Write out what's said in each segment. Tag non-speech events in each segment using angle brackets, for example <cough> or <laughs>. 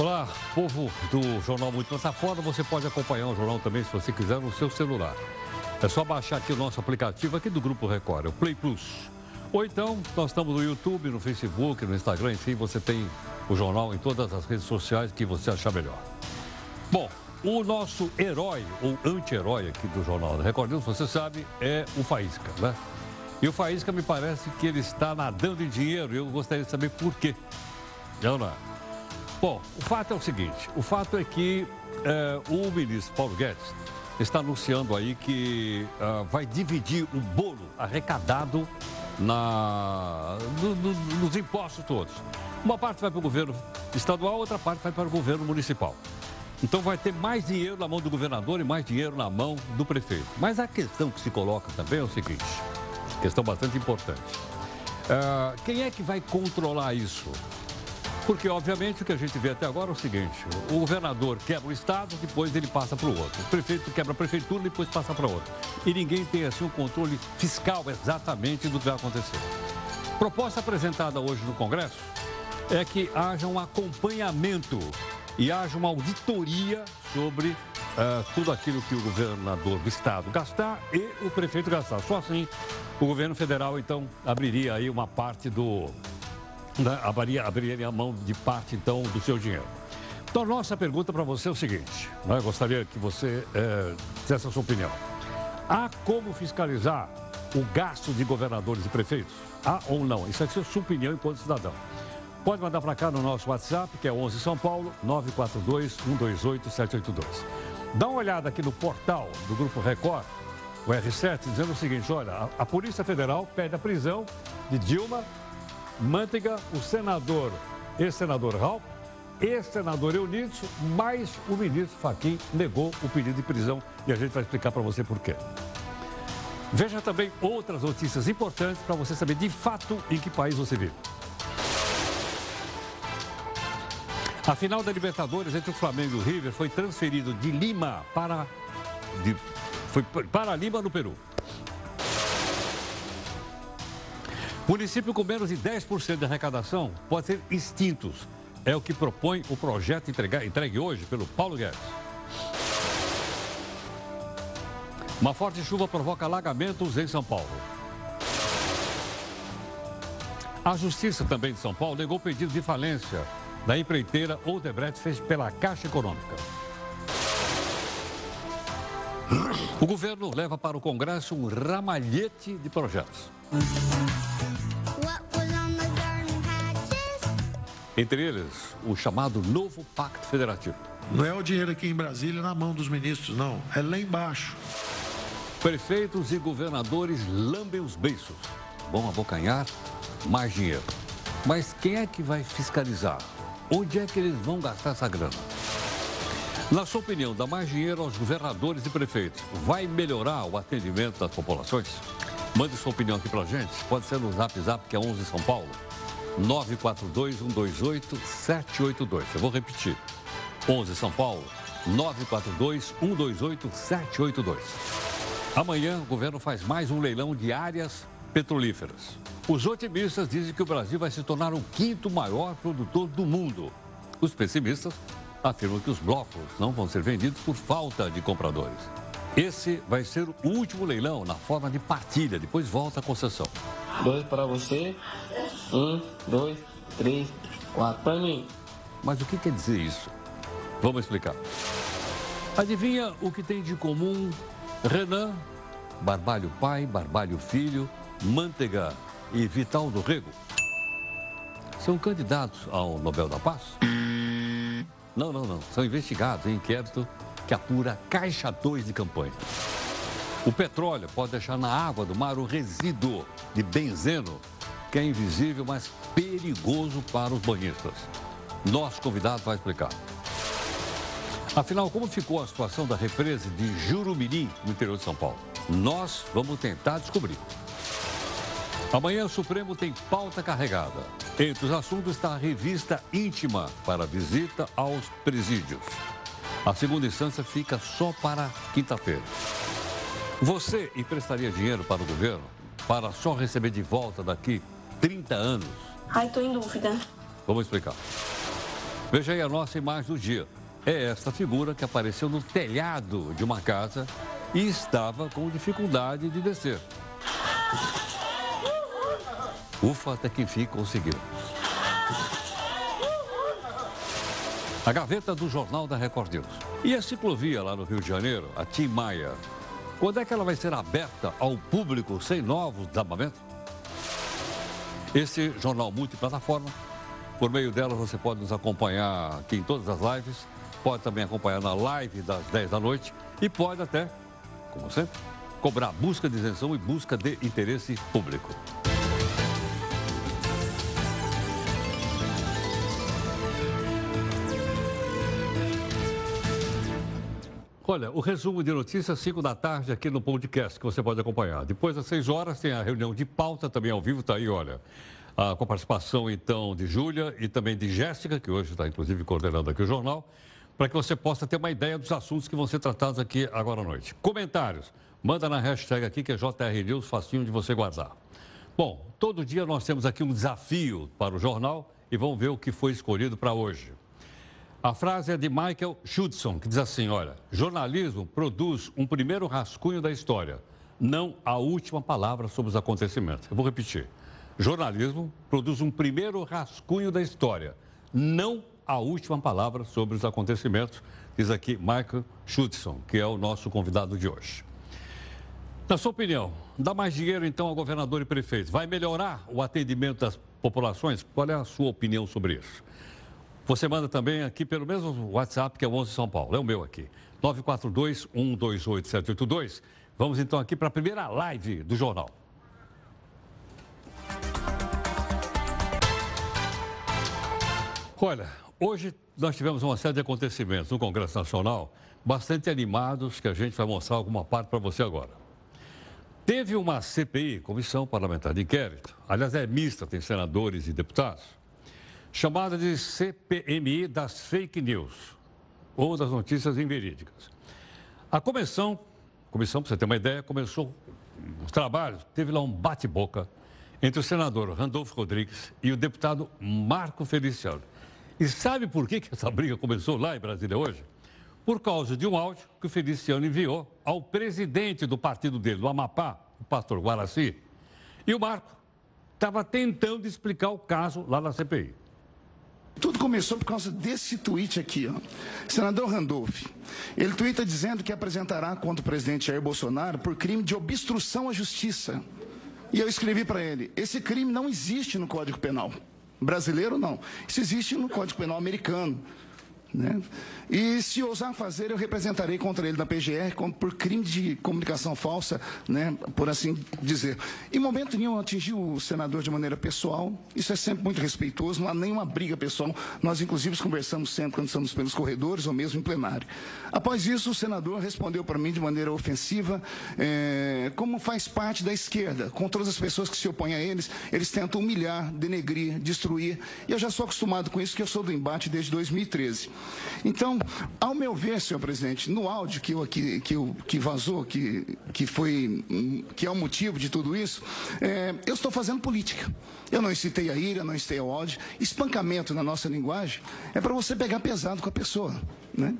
Olá, povo do Jornal Muito Nessa Foda. Você pode acompanhar o jornal também, se você quiser, no seu celular. É só baixar aqui o nosso aplicativo aqui do Grupo Record, o Play Plus. Ou então, nós estamos no YouTube, no Facebook, no Instagram, enfim, você tem o jornal em todas as redes sociais que você achar melhor. Bom, o nosso herói, ou anti-herói aqui do Jornal da Record News, você sabe, é o Faísca, né? E o Faísca me parece que ele está nadando em dinheiro e eu gostaria de saber por quê. É? Bom, o fato é o seguinte: o fato é que é, o ministro Paulo Guedes está anunciando aí que uh, vai dividir o bolo arrecadado na, no, no, nos impostos todos. Uma parte vai para o governo estadual, outra parte vai para o governo municipal. Então vai ter mais dinheiro na mão do governador e mais dinheiro na mão do prefeito. Mas a questão que se coloca também é o seguinte, questão bastante importante. Uh, quem é que vai controlar isso? Porque, obviamente, o que a gente vê até agora é o seguinte: o governador quebra o Estado, depois ele passa para o outro. O prefeito quebra a prefeitura, depois passa para outro. E ninguém tem, assim, um controle fiscal exatamente do que vai acontecer. Proposta apresentada hoje no Congresso é que haja um acompanhamento e haja uma auditoria sobre uh, tudo aquilo que o governador do Estado gastar e o prefeito gastar. Só assim o governo federal, então, abriria aí uma parte do né, abriria, abriria a mão de parte, então, do seu dinheiro. Então, nossa pergunta para você é o seguinte, né? gostaria que você é, desse a sua opinião. Há como fiscalizar o gasto de governadores e prefeitos? Há ou não? Isso é a sua opinião enquanto cidadão. Pode mandar para cá no nosso WhatsApp, que é 11 São Paulo, 942-128-782. Dá uma olhada aqui no portal do Grupo Record, o R7, dizendo o seguinte, olha, a, a Polícia Federal pede a prisão de Dilma Manteiga, o senador, ex-senador Raul, ex-senador Eunício, mas o ministro Faquim negou o pedido de prisão e a gente vai explicar para você por quê. Veja também outras notícias importantes para você saber de fato em que país você vive. A final da Libertadores entre o Flamengo e o River foi transferido de Lima para de, foi para Lima no Peru. Município com menos de 10% de arrecadação pode ser extintos. É o que propõe o projeto entregue, entregue hoje pelo Paulo Guedes. Uma forte chuva provoca alagamentos em São Paulo. A Justiça também de São Paulo negou pedido de falência da empreiteira Odebrecht fez pela Caixa Econômica. O governo leva para o Congresso um ramalhete de projetos. Entre eles, o chamado novo Pacto Federativo. Não é o dinheiro aqui em Brasília na mão dos ministros, não. É lá embaixo. Prefeitos e governadores lambem os beiços. Vão abocanhar mais dinheiro. Mas quem é que vai fiscalizar? Onde é que eles vão gastar essa grana? Na sua opinião, dar mais dinheiro aos governadores e prefeitos vai melhorar o atendimento das populações? Mande sua opinião aqui pra gente. Pode ser no Zap Zap, que é 11 São Paulo. 942-128-782. Eu vou repetir. 11 São Paulo, 942-128-782. Amanhã, o governo faz mais um leilão de áreas petrolíferas. Os otimistas dizem que o Brasil vai se tornar o quinto maior produtor do mundo. Os pessimistas afirmam que os blocos não vão ser vendidos por falta de compradores. Esse vai ser o último leilão na forma de partilha, depois volta a concessão. Dois para você, um, dois, três, quatro para mim. Mas o que quer dizer isso? Vamos explicar. Adivinha o que tem de comum Renan, Barbalho pai, Barbalho filho, Manteiga e Vital do Rego? São candidatos ao Nobel da Paz? Não, não, não. São investigados em inquérito que apura caixa 2 de campanha. O petróleo pode deixar na água do mar o resíduo de benzeno que é invisível, mas perigoso para os banhistas. Nosso convidado vai explicar. Afinal, como ficou a situação da represa de Jurumirim, no interior de São Paulo? Nós vamos tentar descobrir. Amanhã o Supremo tem pauta carregada. Entre os assuntos está a revista íntima para visita aos presídios. A segunda instância fica só para quinta-feira. Você emprestaria dinheiro para o governo para só receber de volta daqui 30 anos? Ai, tô em dúvida. Vamos explicar. A final, como ficou a situação da represa de Jurumirim, no interior de São Paulo? Nós vamos tentar descobrir. Amanhã o Supremo tem pauta carregada. Entre os assuntos está a revista íntima para visita aos presídios. A segunda instância fica só para quinta-feira. Você emprestaria dinheiro para o governo para só receber de volta daqui 30 anos? Vamos explicar. Veja aí a nossa imagem do dia. É esta figura que apareceu no telhado de uma casa e estava com dificuldade de descer. Ufa, até que enfim conseguiu. A gaveta do Jornal da Record News. E a ciclovia lá no Rio de Janeiro, a Tim Maia, quando é que ela vai ser aberta ao público sem novos desabamentos? Esse jornal multiplataforma, por meio dela você pode nos acompanhar aqui em todas as lives, pode também acompanhar na live das 10 da noite e pode até, como sempre, cobrar busca de isenção e busca de interesse público. Olha, o resumo de notícias, 5 da tarde, aqui no podcast, que você pode acompanhar. Depois, às 6 horas, tem a reunião de pauta também ao vivo, está aí, olha. Ah, com a participação, então, de Júlia e também de Jéssica, que hoje está, inclusive, coordenando aqui o jornal, para que você possa ter uma ideia dos assuntos que vão ser tratados aqui agora à noite. Comentários, manda na hashtag aqui, que é JR News, facinho de você guardar. Bom, todo dia nós temos aqui um desafio para o jornal e vamos ver o que foi escolhido para hoje. A frase é de Michael Schudson, que diz assim: olha, jornalismo produz um primeiro rascunho da história, não a última palavra sobre os acontecimentos. Eu vou repetir. Jornalismo produz um primeiro rascunho da história, não a última palavra sobre os acontecimentos, diz aqui Michael Schudson, que é o nosso convidado de hoje. Na sua opinião, dá mais dinheiro então ao governador e prefeito? Vai melhorar o atendimento das populações? Qual é a sua opinião sobre isso? Você manda também aqui pelo mesmo WhatsApp, que é o 11 São Paulo. É o meu aqui. 942-128-782. Vamos então aqui para a primeira live do jornal. Olha, hoje nós tivemos uma série de acontecimentos no Congresso Nacional, bastante animados, que a gente vai mostrar alguma parte para você agora. Teve uma CPI, Comissão Parlamentar de Inquérito, aliás é mista, tem senadores e deputados, chamada de CPMI das fake news, ou das notícias inverídicas. A comissão, comissão, para você ter uma ideia, começou os trabalhos, teve lá um bate-boca entre o senador Randolfo Rodrigues e o deputado Marco Feliciano. E sabe por que, que essa briga começou lá em Brasília hoje? Por causa de um áudio que o Feliciano enviou ao presidente do partido dele, do Amapá, o pastor Guaraci. E o Marco estava tentando explicar o caso lá na CPI. Tudo começou por causa desse tweet aqui, ó. Senador Randolph. Ele twitta dizendo que apresentará contra o presidente Jair Bolsonaro por crime de obstrução à justiça. E eu escrevi para ele: esse crime não existe no Código Penal. Brasileiro, não. Isso existe no Código Penal americano. Né? E se ousar fazer, eu representarei contra ele na PGR por crime de comunicação falsa, né? por assim dizer. Em momento nenhum atingiu o senador de maneira pessoal, isso é sempre muito respeitoso, não há nenhuma briga pessoal. Nós, inclusive, conversamos sempre quando estamos pelos corredores ou mesmo em plenário. Após isso, o senador respondeu para mim de maneira ofensiva, é, como faz parte da esquerda, com todas as pessoas que se opõem a eles, eles tentam humilhar, denegrir, destruir. E eu já sou acostumado com isso, que eu sou do embate desde 2013. Então, ao meu ver, senhor presidente, no áudio que, eu, que, que, eu, que vazou, que, que, foi, que é o motivo de tudo isso, é, eu estou fazendo política. Eu não incitei a ira, não incitei ao ódio. Espancamento na nossa linguagem é para você pegar pesado com a pessoa, né?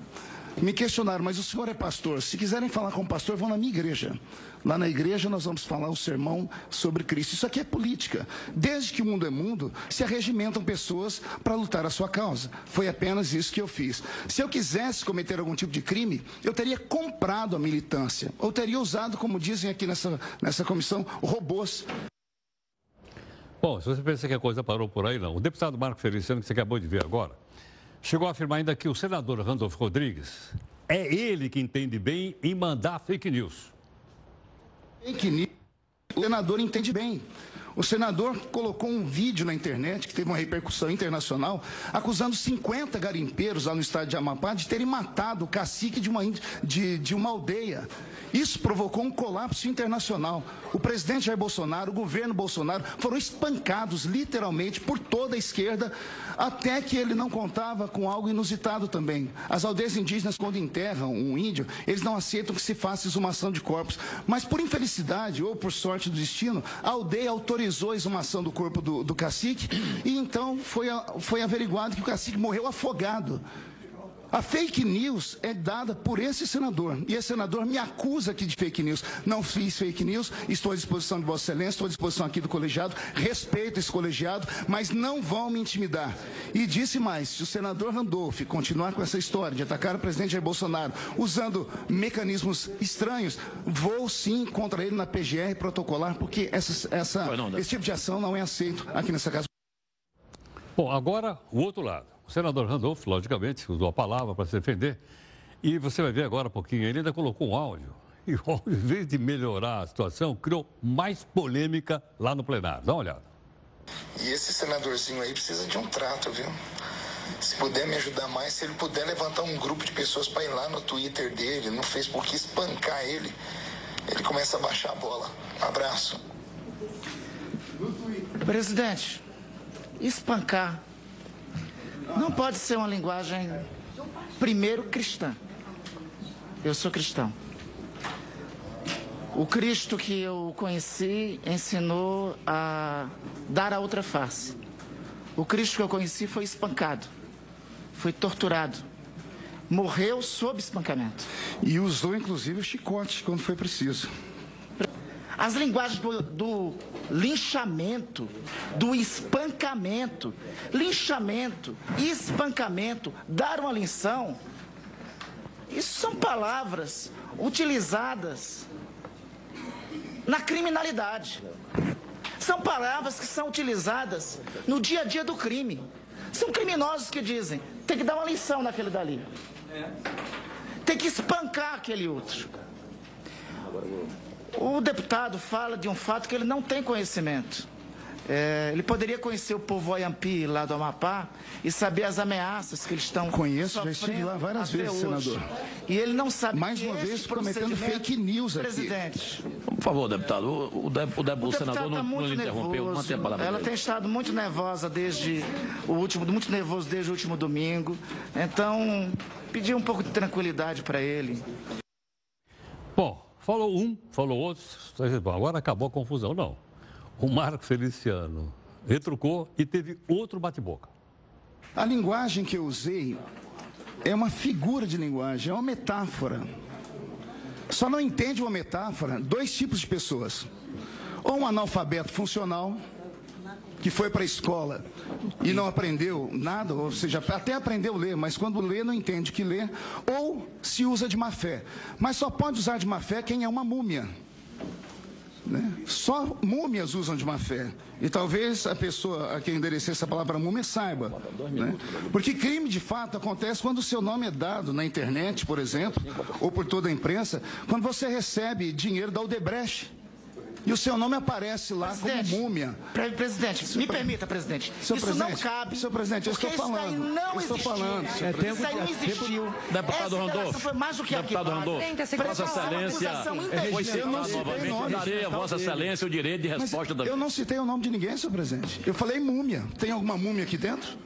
Me questionaram, mas o senhor é pastor. Se quiserem falar com o pastor, vão na minha igreja. Lá na igreja nós vamos falar o sermão sobre Cristo. Isso aqui é política. Desde que o mundo é mundo, se arregimentam pessoas para lutar a sua causa. Foi apenas isso que eu fiz. Se eu quisesse cometer algum tipo de crime, eu teria comprado a militância. Ou teria usado, como dizem aqui nessa, nessa comissão, robôs. Bom, se você pensa que a coisa parou por aí, não. O deputado Marco Feliciano, que você acabou de ver agora, chegou a afirmar ainda que o senador Randolfo Rodrigues é ele que entende bem em mandar fake news. Fake news, o senador entende bem. O senador colocou um vídeo na internet que teve uma repercussão internacional, acusando 50 garimpeiros lá no estado de Amapá de terem matado o cacique de uma, de, de uma aldeia. Isso provocou um colapso internacional. O presidente Jair Bolsonaro, o governo Bolsonaro foram espancados literalmente por toda a esquerda, até que ele não contava com algo inusitado também. As aldeias indígenas, quando enterram um índio, eles não aceitam que se faça exumação de corpos. Mas por infelicidade ou por sorte do destino, a aldeia autorizou autorizou a exumação do corpo do, do cacique e então foi, foi averiguado que o cacique morreu afogado. A fake news é dada por esse senador. E esse senador me acusa aqui de fake news. Não fiz fake news, estou à disposição de Vossa Excelência, estou à disposição aqui do colegiado, respeito esse colegiado, mas não vão me intimidar. E disse mais: se o senador Randolph continuar com essa história de atacar o presidente Jair Bolsonaro usando mecanismos estranhos, vou sim contra ele na PGR protocolar, porque essa, essa, esse tipo de ação não é aceito aqui nessa casa. Bom, agora o outro lado. O senador Randolph, logicamente, usou a palavra para se defender. E você vai ver agora um pouquinho, ele ainda colocou um áudio. E o áudio, em vez de melhorar a situação, criou mais polêmica lá no plenário. Dá uma olhada. E esse senadorzinho aí precisa de um trato, viu? Se puder me ajudar mais, se ele puder levantar um grupo de pessoas para ir lá no Twitter dele, no Facebook, espancar ele, ele começa a baixar a bola. Um abraço. Presidente, espancar não pode ser uma linguagem, primeiro, cristã. Eu sou cristão. O Cristo que eu conheci ensinou a dar a outra face. O Cristo que eu conheci foi espancado, foi torturado, morreu sob espancamento. E usou inclusive o chicote quando foi preciso. As linguagens do, do linchamento, do espancamento, linchamento, espancamento, dar uma lição, isso são palavras utilizadas na criminalidade. São palavras que são utilizadas no dia a dia do crime. São criminosos que dizem: tem que dar uma lição naquele dali. Tem que espancar aquele outro. O deputado fala de um fato que ele não tem conhecimento. É, ele poderia conhecer o povo Oyampi lá do Amapá e saber as ameaças que eles estão Conheço, já estive lá várias vezes, hoje. senador. E ele não sabe Mais uma vez cometendo fake news aqui. Presidente. Por favor, deputado, o, o, o, o, o senador tá não, não interrompeu, a palavra. Ela dele. tem estado muito nervosa desde o último, muito nervoso desde o último domingo. Então, pedir um pouco de tranquilidade para ele. Bom, Falou um, falou outro, agora acabou a confusão. Não. O Marco Feliciano retrucou e teve outro bate-boca. A linguagem que eu usei é uma figura de linguagem, é uma metáfora. Só não entende uma metáfora dois tipos de pessoas. Ou um analfabeto funcional, que foi para a escola e não aprendeu nada, ou seja, até aprendeu a ler, mas quando lê não entende que lê, ou se usa de má fé. Mas só pode usar de má fé quem é uma múmia. Né? Só múmias usam de má fé. E talvez a pessoa a quem enderecei essa palavra múmia saiba. Né? Porque crime de fato acontece quando o seu nome é dado na internet, por exemplo, ou por toda a imprensa, quando você recebe dinheiro da Odebrecht. E o seu nome aparece lá presidente, como múmia. Presidente, me pre... permita, presidente. Seu isso presidente, não cabe. Seu presidente, eu estou falando. Isso aí não existiu. falando. É, tempo, isso aí não existiu. Deputado Randolfo. foi mais do que Deputado Randolfo. Vossa Excelência foi citado novamente. Darei a Vossa Excelência o direito de resposta da. Eu não citei o nome de ninguém, senhor presidente. Eu falei múmia. Tem alguma múmia aqui dentro?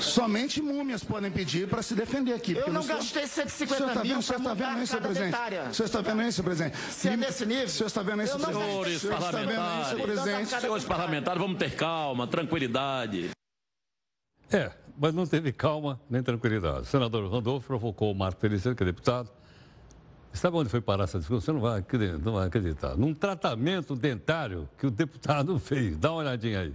Somente múmias podem pedir para se defender aqui. Eu não, não gastei 150 tá mil para mudar vendo isso, presidente? O senhor está vendo isso, presidente? Se é nesse nível... O senhor está vendo isso, presidente? Senhores parlamentares, presidente? senhores parlamentares, vamos ter calma, tranquilidade. É, mas não teve calma nem tranquilidade. O senador Randolfo provocou o Marco Feliciano, que é deputado. Sabe onde foi parar essa discussão? Você não vai acreditar, não vai acreditar. Num tratamento dentário que o deputado <laughs> fez. Dá uma olhadinha aí.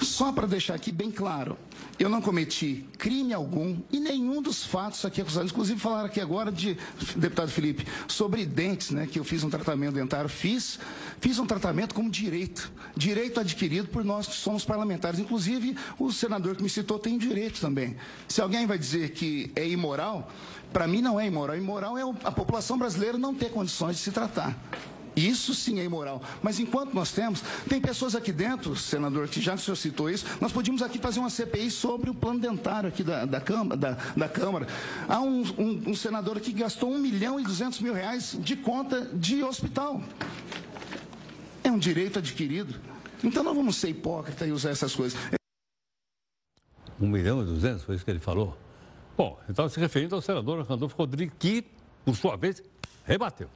Só para deixar aqui bem claro, eu não cometi crime algum e nenhum dos fatos aqui acusados. Inclusive falaram aqui agora de, deputado Felipe, sobre dentes, né? Que eu fiz um tratamento dentário. Fiz, fiz um tratamento como direito. Direito adquirido por nós que somos parlamentares. Inclusive, o senador que me citou tem direito também. Se alguém vai dizer que é imoral, para mim não é imoral. Imoral é a população brasileira não ter condições de se tratar. Isso sim é imoral. Mas enquanto nós temos, tem pessoas aqui dentro, senador, que já o senhor citou isso, nós podíamos aqui fazer uma CPI sobre o plano dentário aqui da, da, Câmara, da, da Câmara. Há um, um, um senador que gastou 1 milhão e 200 mil reais de conta de hospital. É um direito adquirido. Então não vamos ser hipócritas e usar essas coisas. 1 milhão e 200, foi isso que ele falou? Bom, então se referindo ao senador Randolfo Rodrigues, que, por sua vez, rebateu.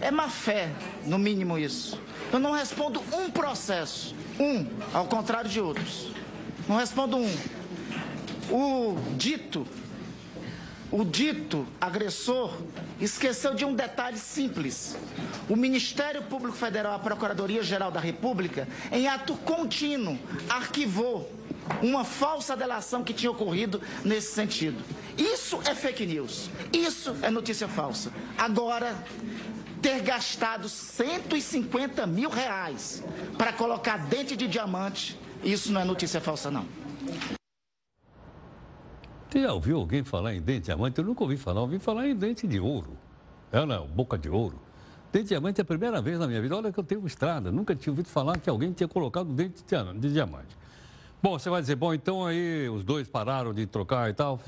É má fé, no mínimo isso. Eu não respondo um processo, um, ao contrário de outros. Não respondo um. O dito, o dito agressor esqueceu de um detalhe simples. O Ministério Público Federal, a Procuradoria-Geral da República, em ato contínuo, arquivou uma falsa delação que tinha ocorrido nesse sentido. Isso é fake news. Isso é notícia falsa. Agora, ter gastado 150 mil reais para colocar dente de diamante, isso não é notícia falsa, não. Você já ouviu alguém falar em dente de diamante? Eu nunca ouvi falar. ouvi falar em dente de ouro. É, não, boca de ouro. Dente de diamante é a primeira vez na minha vida. Olha que eu tenho estrada. Nunca tinha ouvido falar que alguém tinha colocado dente de diamante. Bom, você vai dizer, bom, então aí os dois pararam de trocar e tal,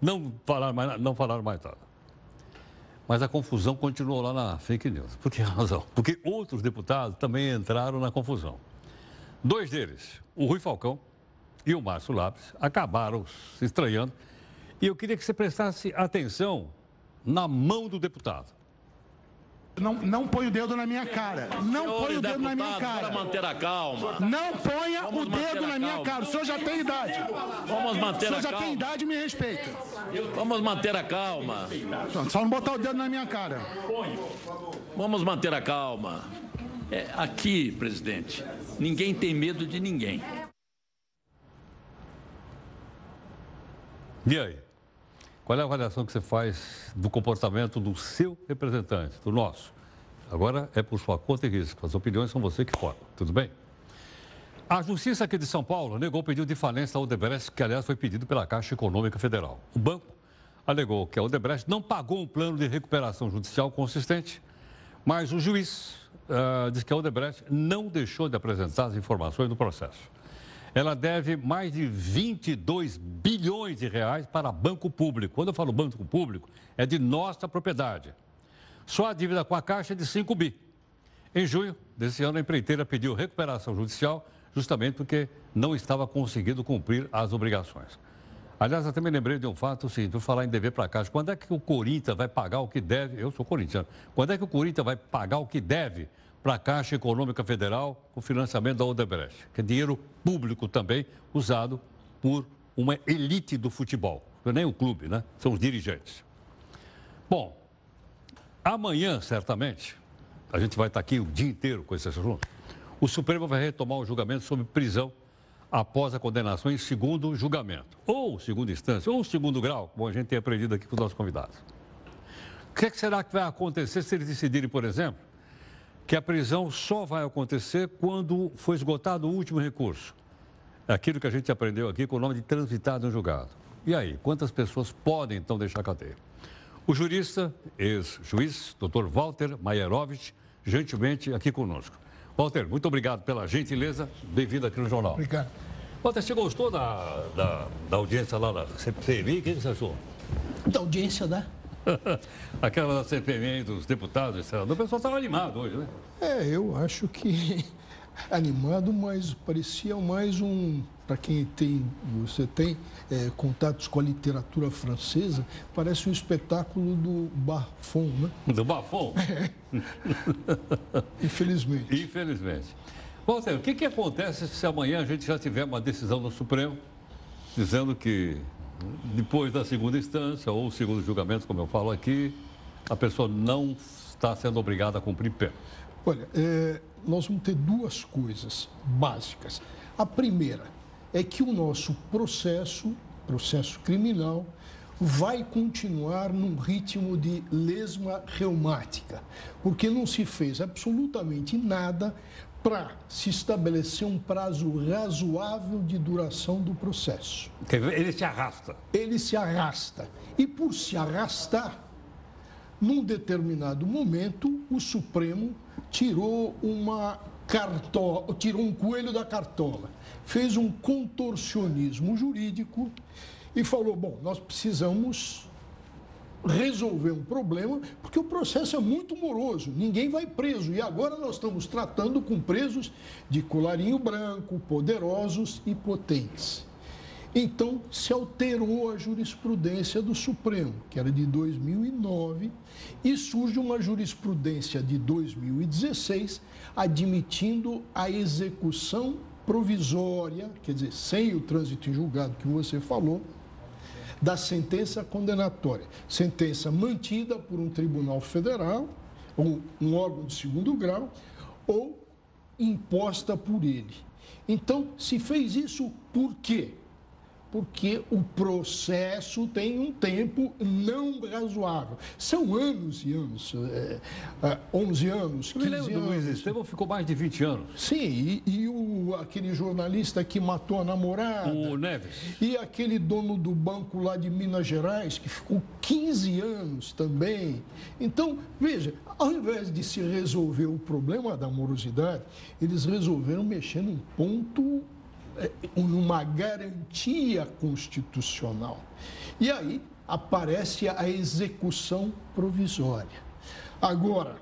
não falaram mais, não falaram mais nada. Mas a confusão continuou lá na fake news. Por que razão? Porque outros deputados também entraram na confusão. Dois deles, o Rui Falcão e o Márcio Lápis, acabaram se estranhando. E eu queria que você prestasse atenção na mão do deputado. Não, não põe o dedo na minha cara. Não põe o dedo na minha cara. Manter a calma. Não ponha Vamos o dedo na minha cara. O senhor já tem idade. Vamos manter a calma. O senhor já tem idade, me respeita. Vamos manter a calma. Só não botar o dedo na minha cara. Vamos manter a calma. É, aqui, presidente, ninguém tem medo de ninguém. E aí? Qual é a avaliação que você faz do comportamento do seu representante, do nosso? Agora é por sua conta e risco. As opiniões são você que forma. Tudo bem? A Justiça aqui de São Paulo negou o pedido de falência da Odebrecht, que aliás foi pedido pela Caixa Econômica Federal. O banco alegou que a Odebrecht não pagou um plano de recuperação judicial consistente, mas o juiz uh, diz que a Odebrecht não deixou de apresentar as informações do processo. Ela deve mais de 22 bilhões de reais para banco público. Quando eu falo banco público, é de nossa propriedade. Só a dívida com a Caixa é de 5 bi. Em junho desse ano, a empreiteira pediu recuperação judicial justamente porque não estava conseguindo cumprir as obrigações. Aliás, eu também lembrei de um fato seguinte, vou falar em dever para a Caixa. Quando é que o Corinthians vai pagar o que deve? Eu sou corintiano. Quando é que o Corinthians vai pagar o que deve para a Caixa Econômica Federal com financiamento da Odebrecht, que é dinheiro público também usado por uma elite do futebol. Não é nem o clube, né? São os dirigentes. Bom, amanhã, certamente, a gente vai estar aqui o dia inteiro com esse assunto. O Supremo vai retomar o julgamento sobre prisão após a condenação em segundo julgamento, ou segunda instância, ou segundo grau, como a gente tem aprendido aqui com os nossos convidados. O que, é que será que vai acontecer se eles decidirem, por exemplo, que a prisão só vai acontecer quando for esgotado o último recurso. É aquilo que a gente aprendeu aqui com o nome de transitado em julgado. E aí, quantas pessoas podem então deixar a cadeia? O jurista, ex-juiz, doutor Walter Maierovitch, gentilmente aqui conosco. Walter, muito obrigado pela gentileza. Bem-vindo aqui no Jornal. Obrigado. Walter, você gostou da, da, da audiência lá na CPMI? O que você achou? Da audiência, né? <laughs> Aquela CPMI dos deputados, o pessoal estava animado hoje, né? É, eu acho que <laughs> animado, mas parecia mais um, para quem tem, você tem é, contatos com a literatura francesa, parece um espetáculo do Bafon, né? Do Bafon? <laughs> É. Infelizmente. Infelizmente. Walter, o que, que acontece se amanhã a gente já tiver uma decisão do Supremo dizendo que depois da segunda instância ou segundo julgamento, como eu falo aqui, a pessoa não está sendo obrigada a cumprir pena? Olha, é, nós vamos ter duas coisas básicas. A primeira é que o nosso processo, processo criminal, vai continuar num ritmo de lesma reumática, porque não se fez absolutamente nada para se estabelecer um prazo razoável de duração do processo. Ele se arrasta. Ele se arrasta. E por se arrastar, num determinado momento, o Supremo tirou uma cartola, tirou um coelho da cartola, fez um contorcionismo jurídico e falou: bom, nós precisamos resolver um problema, porque o processo é muito moroso, ninguém vai preso. E agora nós estamos tratando com presos de colarinho branco, poderosos e potentes. Então, se alterou a jurisprudência do Supremo, que era de 2009, e surge uma jurisprudência de 2016, admitindo a execução provisória, quer dizer, sem o trânsito em julgado que você falou, da sentença condenatória. Sentença mantida por um tribunal federal, ou um órgão de segundo grau, ou imposta por ele. Então, se fez isso por quê? Porque o processo tem um tempo não razoável. São anos e anos, é, é, 11 anos, 15 Eu me lembro anos. do Luiz Estevam, ficou mais de 20 anos. Sim, e, e o, aquele jornalista que matou a namorada. O Neves. E aquele dono do banco lá de Minas Gerais, que ficou 15 anos também. Então, veja, ao invés de se resolver o problema da morosidade, eles resolveram mexer num ponto numa garantia constitucional. E aí aparece a execução provisória. Agora,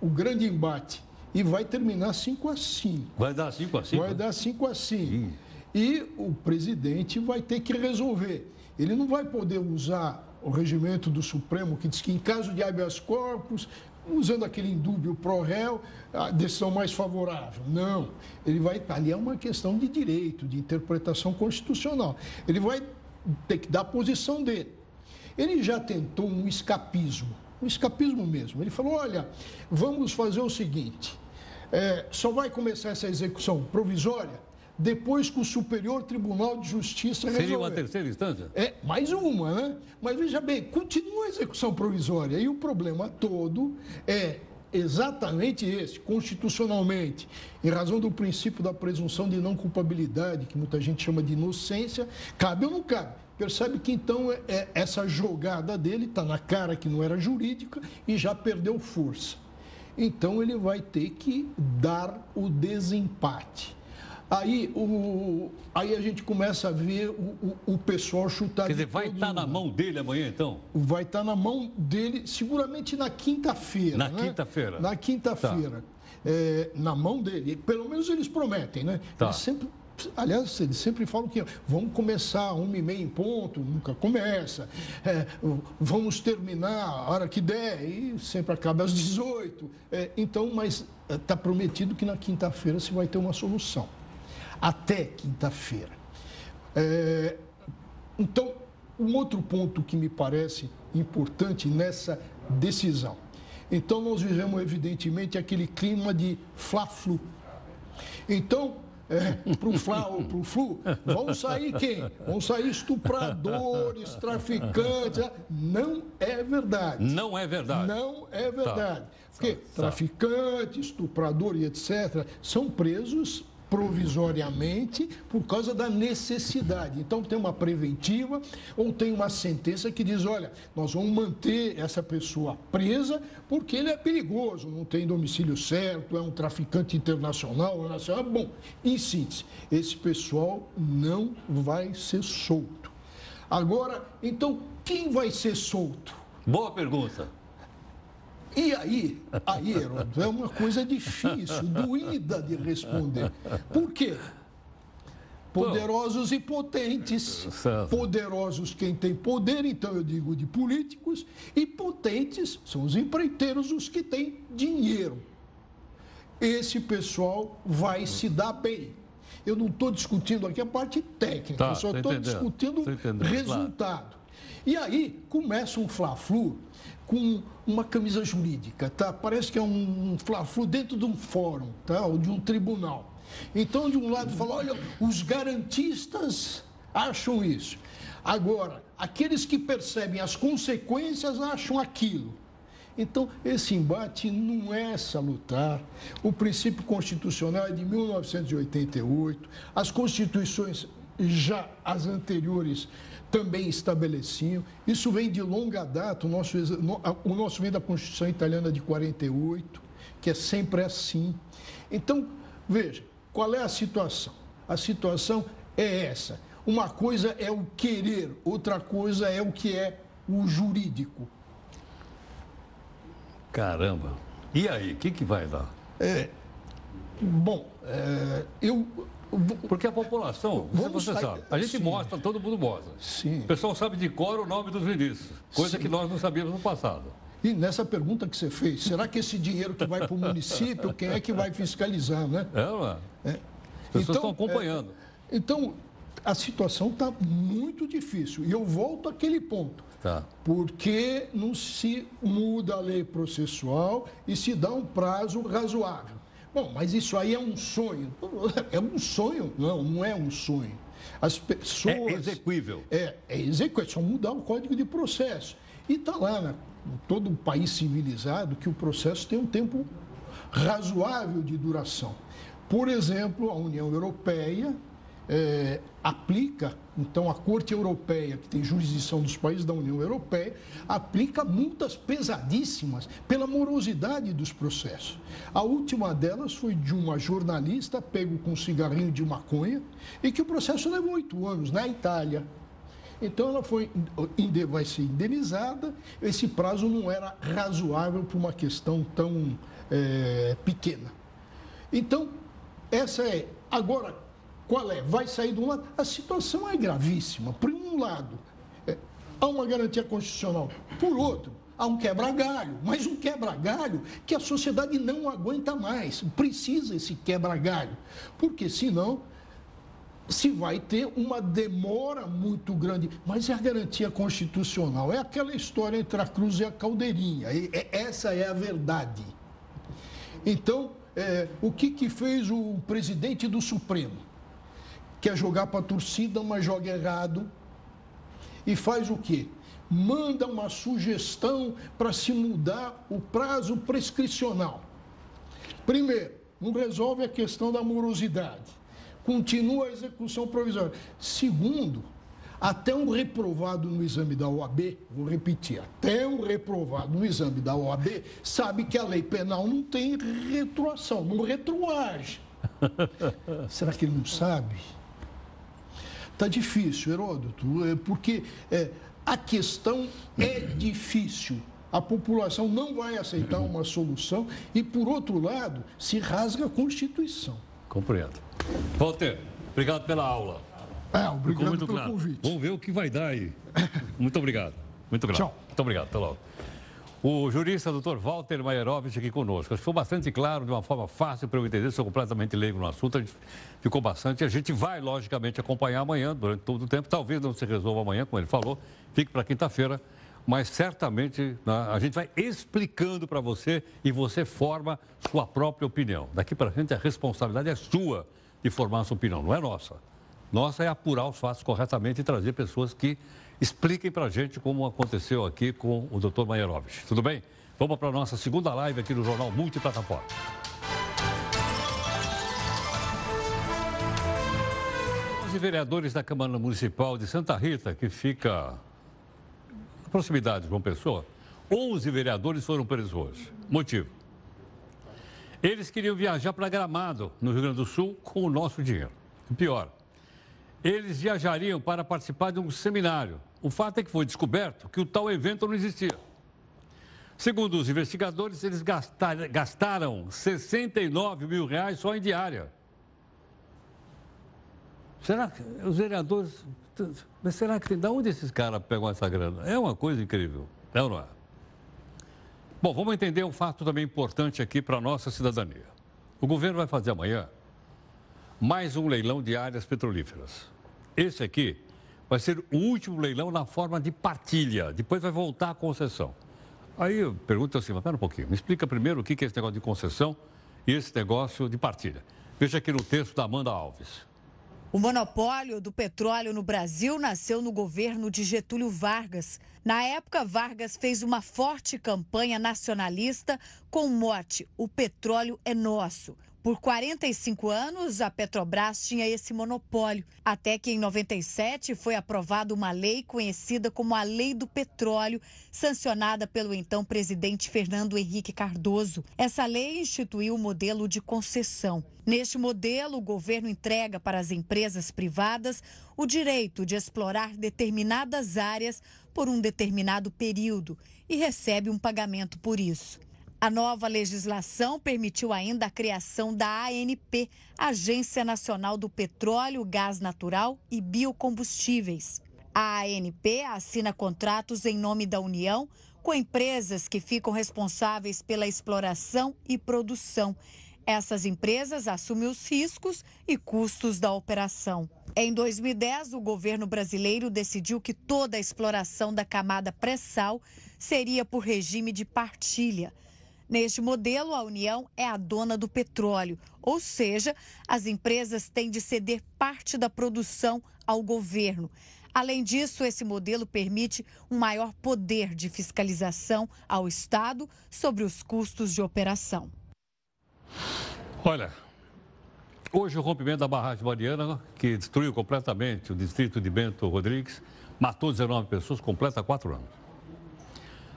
o grande embate, e vai terminar 5 a 5. Vai dar 5 a 5? Vai dar 5 a 5. E o presidente vai ter que resolver. Ele não vai poder usar o regimento do Supremo que diz que em caso de habeas corpus, usando aquele indúbio pro réu, a decisão mais favorável. Não. Ele vai. Ali é uma questão de direito, de interpretação constitucional. Ele vai ter que dar a posição dele. Ele já tentou um escapismo, um escapismo mesmo. Ele falou: olha, vamos fazer o seguinte: é, só vai começar essa execução provisória depois que o Superior Tribunal de Justiça resolver. Seria uma terceira instância? É, mais uma, né? Mas veja bem, continua a execução provisória. E o problema todo é exatamente esse, constitucionalmente, em razão do princípio da presunção de não culpabilidade, que muita gente chama de inocência, cabe ou não cabe? Percebe que então é, é, essa jogada dele está na cara que não era jurídica e já perdeu força. Então ele vai ter que dar o desempate. Aí, o, aí a gente começa a ver o, o, o pessoal chutar. Quer dizer, vai estar na mundo. mão dele amanhã, então? Vai estar na mão dele, seguramente na quinta-feira. Na né? quinta-feira. Na quinta-feira. É, na mão dele. Pelo menos eles prometem, né? Tá. Eles sempre, aliás, eles sempre falam que vamos começar uma e meia em ponto, nunca começa. É, vamos terminar a hora que der, e sempre acaba às 18. É, então, mas está prometido que na quinta-feira se vai ter uma solução. Até quinta-feira. É, então, um outro ponto que me parece importante nessa decisão. Então, nós vivemos, evidentemente, aquele clima de fla-flu. Então, é, para o Fla ou para o Flu, vão sair quem? Vão sair estupradores, <laughs> traficantes. Não é verdade. Não é verdade. Não é verdade. Porque Tá. traficante, estuprador e etc. são presos provisoriamente por causa da necessidade. Então tem uma preventiva ou tem uma sentença que diz, olha, nós vamos manter essa pessoa presa porque ele é perigoso, não tem domicílio certo, é um traficante internacional, nacional. Bom, em síntese, esse pessoal não vai ser solto. Agora, então, quem vai ser solto? Boa pergunta. E aí, aí, Heródoto, é uma coisa difícil, doída de responder. Por quê? Poderosos e potentes. Certo. Poderosos quem tem poder, então eu digo de políticos, e potentes são os empreiteiros, os que têm dinheiro. Esse pessoal vai se dar bem. Eu não estou discutindo aqui a parte técnica, Tá, eu só estou discutindo entendendo, resultado. E aí começa um fla-flu com uma camisa jurídica, tá? Parece que é um fla-flu dentro de um fórum, tá? Ou de um tribunal. Então, de um lado fala, olha, os garantistas acham isso. Agora, aqueles que percebem as consequências acham aquilo. Então, esse embate não é salutar. O princípio constitucional é de 1988. As constituições, já as anteriores, também estabeleciam. Isso vem de longa data. O nosso, o nosso vem da Constituição Italiana de 48, que é sempre assim. Então, veja, qual é a situação? A situação é essa. Uma coisa é o querer, outra coisa é o que é o jurídico. Caramba. E aí, o que, que vai dar? Bom, é, eu Porque a população, Vamos você sair- sabe, a gente Sim. mostra, todo mundo mostra. Sim. O pessoal sabe de cor o nome dos ministros, coisa que nós não sabíamos no passado. E nessa pergunta que você fez, será que esse dinheiro que vai para o município, <laughs> quem é que vai fiscalizar, né? É, é? É. As pessoas estão acompanhando. é, então, a situação está muito difícil. E eu volto àquele ponto. Tá. Porque não se muda a lei processual e se dá um prazo razoável. Bom, mas isso aí é um sonho. <laughs> É um sonho? Não, não é um sonho. As pessoas. É execuível. É, é execuível, é só mudar o código de processo. E está lá, né, em todo um país civilizado, que o processo tem um tempo razoável de duração. Por exemplo, a União Europeia eh, aplica, então a Corte Europeia, que tem jurisdição dos países da União Europeia, aplica multas pesadíssimas pela morosidade dos processos. A última delas foi de uma jornalista pego com um cigarrinho de maconha e que o processo levou oito anos na Itália. Então ela foi, vai ser indenizada. Esse prazo não era razoável para uma questão tão eh, pequena. Então, essa é. Agora, qual é? Vai sair de um lado. A situação é gravíssima. Por um lado, é, há uma garantia constitucional. Por outro, há um quebra-galho. Mas um quebra-galho que a sociedade não aguenta mais. Precisa esse quebra-galho. Porque senão se vai ter uma demora muito grande. Mas é a garantia constitucional. É aquela história entre a cruz e a caldeirinha. E- é- essa é a verdade. Então, é, o que, que fez o presidente do Supremo? Quer jogar para a torcida, mas joga errado. E faz o quê? Manda uma sugestão para se mudar o prazo prescricional. Primeiro, não resolve a questão da morosidade. Continua a execução provisória. Segundo, até um reprovado no exame da OAB, vou repetir, até um reprovado no exame da OAB sabe que a lei penal não tem retroação, não retroage. <laughs> Será que ele não sabe? Está difícil, Heródoto, é, porque é, a questão é difícil. A população não vai aceitar uma solução e, por outro lado, se rasga a Constituição. Compreendo. Walter, obrigado pela aula. É, obrigado pelo claro. convite. Vamos ver o que vai dar aí. Muito obrigado. Muito obrigado. Tchau. Muito obrigado. Até logo. O jurista doutor Walter Maierovich aqui conosco. Acho que foi bastante claro, de uma forma fácil para eu entender. Sou completamente leigo no assunto. A gente ficou bastante. A gente vai, logicamente, acompanhar amanhã, durante todo o tempo. Talvez não se resolva amanhã, como ele falou. Fique para quinta-feira. Mas certamente né, a gente vai explicando para você e você forma sua própria opinião. Daqui para frente a responsabilidade é sua de formar sua opinião, não é nossa. Nossa é apurar os fatos corretamente e trazer pessoas que expliquem para a gente como aconteceu aqui com o Dr. Maierovich. Tudo bem? Vamos para a nossa segunda live aqui no Jornal Multiplataforma. Os vereadores da Câmara Municipal de Santa Rita, que fica na proximidade de João Pessoa, 11 vereadores foram presos hoje. Motivo? Eles queriam viajar para Gramado, no Rio Grande do Sul, com o nosso dinheiro. Pior, eles viajariam para participar de um seminário. O fato é que foi descoberto que o tal evento não existia. Segundo os investigadores, eles gastar- gastaram 69 mil reais só em diária. Será que os vereadores. Mas será que tem. De onde esses caras pegam essa grana? É uma coisa incrível. É ou não é? Bom, vamos entender um fato também importante aqui para a nossa cidadania. O governo vai fazer amanhã mais um leilão de áreas petrolíferas. Esse aqui vai ser o último leilão na forma de partilha. Depois vai voltar a concessão. Aí eu pergunto assim, mas pera um pouquinho, me explica primeiro o que é esse negócio de concessão e esse negócio de partilha. Veja aqui no texto da Amanda Alves. O monopólio do petróleo no Brasil nasceu no governo de Getúlio Vargas. Na época, Vargas fez uma forte campanha nacionalista com o mote: O petróleo é nosso. Por 45 anos, a Petrobras tinha esse monopólio, até que em 97 foi aprovada uma lei conhecida como a Lei do Petróleo, sancionada pelo então presidente Fernando Henrique Cardoso. Essa lei instituiu o modelo de concessão. Neste modelo, o governo entrega para as empresas privadas o direito de explorar determinadas áreas por um determinado período e recebe um pagamento por isso. A nova legislação permitiu ainda a criação da ANP, Agência Nacional do Petróleo, Gás Natural e Biocombustíveis. A ANP assina contratos em nome da União com empresas que ficam responsáveis pela exploração e produção. Essas empresas assumem os riscos e custos da operação. Em 2010, o governo brasileiro decidiu que toda a exploração da camada pré-sal seria por regime de partilha. Neste modelo, a União é a dona do petróleo, ou seja, as empresas têm de ceder parte da produção ao governo. Além disso, esse modelo permite um maior poder de fiscalização ao Estado sobre os custos de operação. Olha, hoje o rompimento da barragem Mariana, que destruiu completamente o distrito de Bento Rodrigues, matou 19 pessoas, completa quatro anos.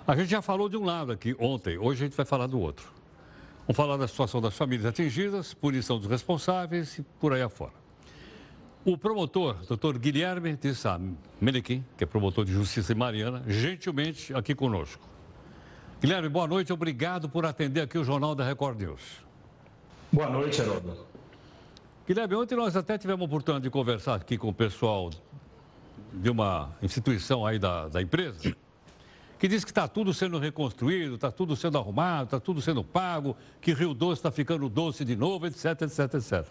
A gente já falou de um lado aqui ontem, hoje a gente vai falar do outro. Vamos falar da situação das famílias atingidas, punição dos responsáveis e por aí afora. O promotor, doutor Guilherme de Sá Menequim, que é promotor de justiça em Mariana, gentilmente aqui conosco. Guilherme, boa noite, obrigado por atender aqui o Jornal da Record News. Boa noite, Haroldo. Guilherme, ontem nós até tivemos a oportunidade de conversar aqui com o pessoal de uma instituição aí da, da empresa que diz que está tudo sendo reconstruído, está tudo sendo arrumado, está tudo sendo pago, que Rio Doce está ficando doce de novo, etc, etc, etc.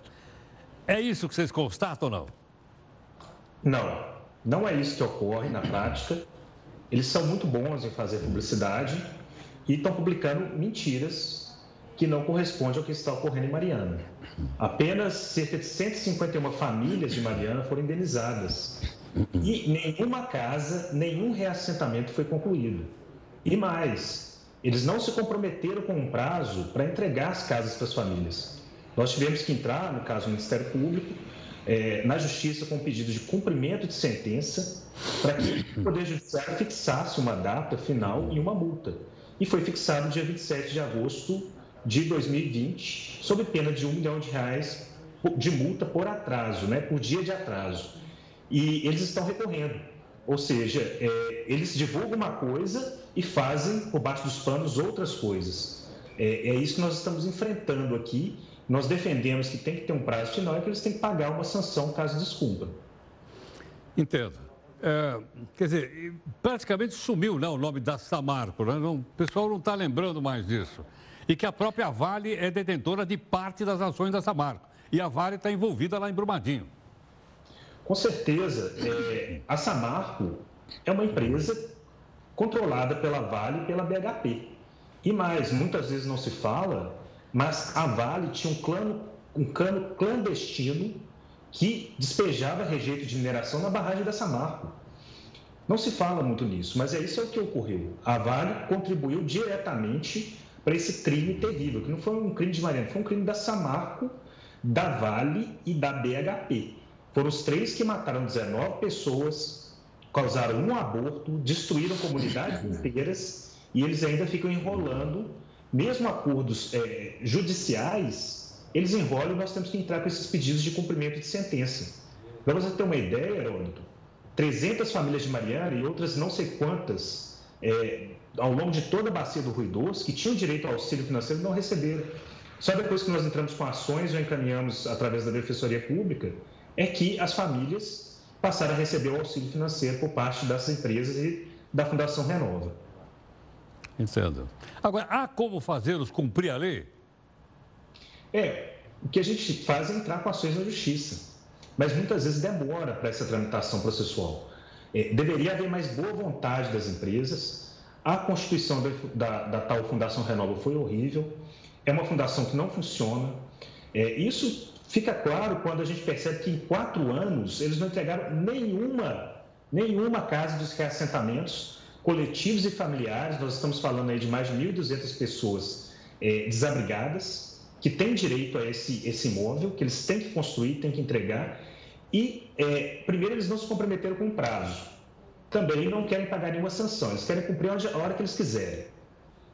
É isso que vocês constatam ou não? Não, não é isso que ocorre na prática. Eles são muito bons em fazer publicidade e estão publicando mentiras que não correspondem ao que está ocorrendo em Mariana. Apenas cerca de 151 famílias de Mariana foram indenizadas e nenhuma casa, nenhum reassentamento foi concluído. E mais, eles não se comprometeram com um prazo para entregar as casas para as famílias. Nós tivemos que entrar, no caso do Ministério Público, é, na Justiça com um pedido de cumprimento de sentença para que o Poder Judiciário fixasse uma data final e uma multa. E foi fixado dia 27 de agosto de 2020, sob pena de um milhão de reais de multa por atraso, né, por dia de atraso e eles estão recorrendo. Ou seja, é, eles divulgam uma coisa e fazem, por baixo dos panos, outras coisas. É, é, isso que nós estamos enfrentando aqui. Nós defendemos que tem que ter um prazo final e que eles têm que pagar uma sanção caso descumpra. Entendo. É, quer dizer, praticamente sumiu né, o nome da Samarco. Né? Não, o pessoal não está lembrando mais disso. E que a própria Vale é detentora de parte das ações da Samarco. E a Vale está envolvida lá em Brumadinho. Com certeza, é, a Samarco é uma empresa controlada pela Vale e pela BHP. E mais, muitas vezes não se fala, mas a Vale tinha um, clano, um cano clandestino que despejava rejeito de mineração na barragem da Samarco. Não se fala muito nisso, mas é isso o que ocorreu. A Vale contribuiu diretamente para esse crime terrível, que não foi um crime de Mariana, foi um crime da Samarco, da Vale e da BHP. Foram os três que mataram 19 pessoas, causaram um aborto, destruíram comunidades inteiras e eles ainda ficam enrolando, mesmo acordos é, judiciais, eles enrolam e nós temos que entrar com esses pedidos de cumprimento de sentença. Para você ter uma ideia, Heródoto, 300 famílias de Mariana e outras não sei quantas, é, ao longo de toda a bacia do Ruidoso, que tinham direito ao auxílio financeiro, não receberam. Só depois que nós entramos com ações, já encaminhamos através da Defensoria Pública, é que as famílias passaram a receber o auxílio financeiro por parte dessas empresas e da Fundação Renova. Entendo. Agora, há como fazê-los cumprir a lei? É, o que a gente faz é entrar com ações na justiça, mas muitas vezes demora para essa tramitação processual. É, deveria haver mais boa vontade das empresas. A constituição da, da, da tal Fundação Renova foi horrível. É uma fundação que não funciona. É, isso Fica claro quando a gente percebe que em quatro anos eles não entregaram nenhuma, nenhuma casa dos reassentamentos coletivos e familiares. Nós estamos falando aí de mais de 1.200 pessoas é, desabrigadas que têm direito a esse, esse imóvel, que eles têm que construir, têm que entregar. E, é, primeiro, eles não se comprometeram com prazo. Também não querem pagar nenhuma sanção, eles querem cumprir a hora que eles quiserem.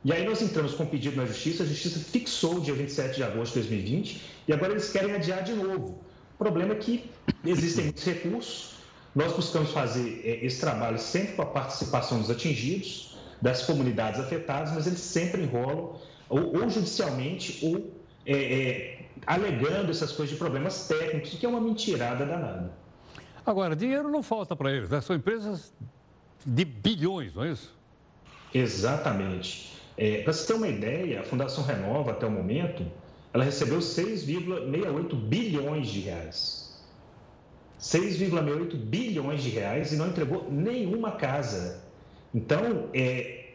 E aí nós entramos com um pedido na Justiça, a Justiça fixou o dia 27 de agosto de 2020 e agora eles querem adiar de novo. O problema é que existem muitos recursos, nós buscamos fazer é, esse trabalho sempre com a participação dos atingidos, das comunidades afetadas, mas eles sempre enrolam ou, ou judicialmente, ou é, é, alegando essas coisas de problemas técnicos, que é uma mentirada danada. Agora, dinheiro não falta para eles, né? São empresas de bilhões, não é isso? Exatamente. É, para você ter uma ideia, a Fundação Renova, até o momento, ela recebeu 6,68 bilhões de reais. 6,68 bilhões de reais e não entregou nenhuma casa. Então, é,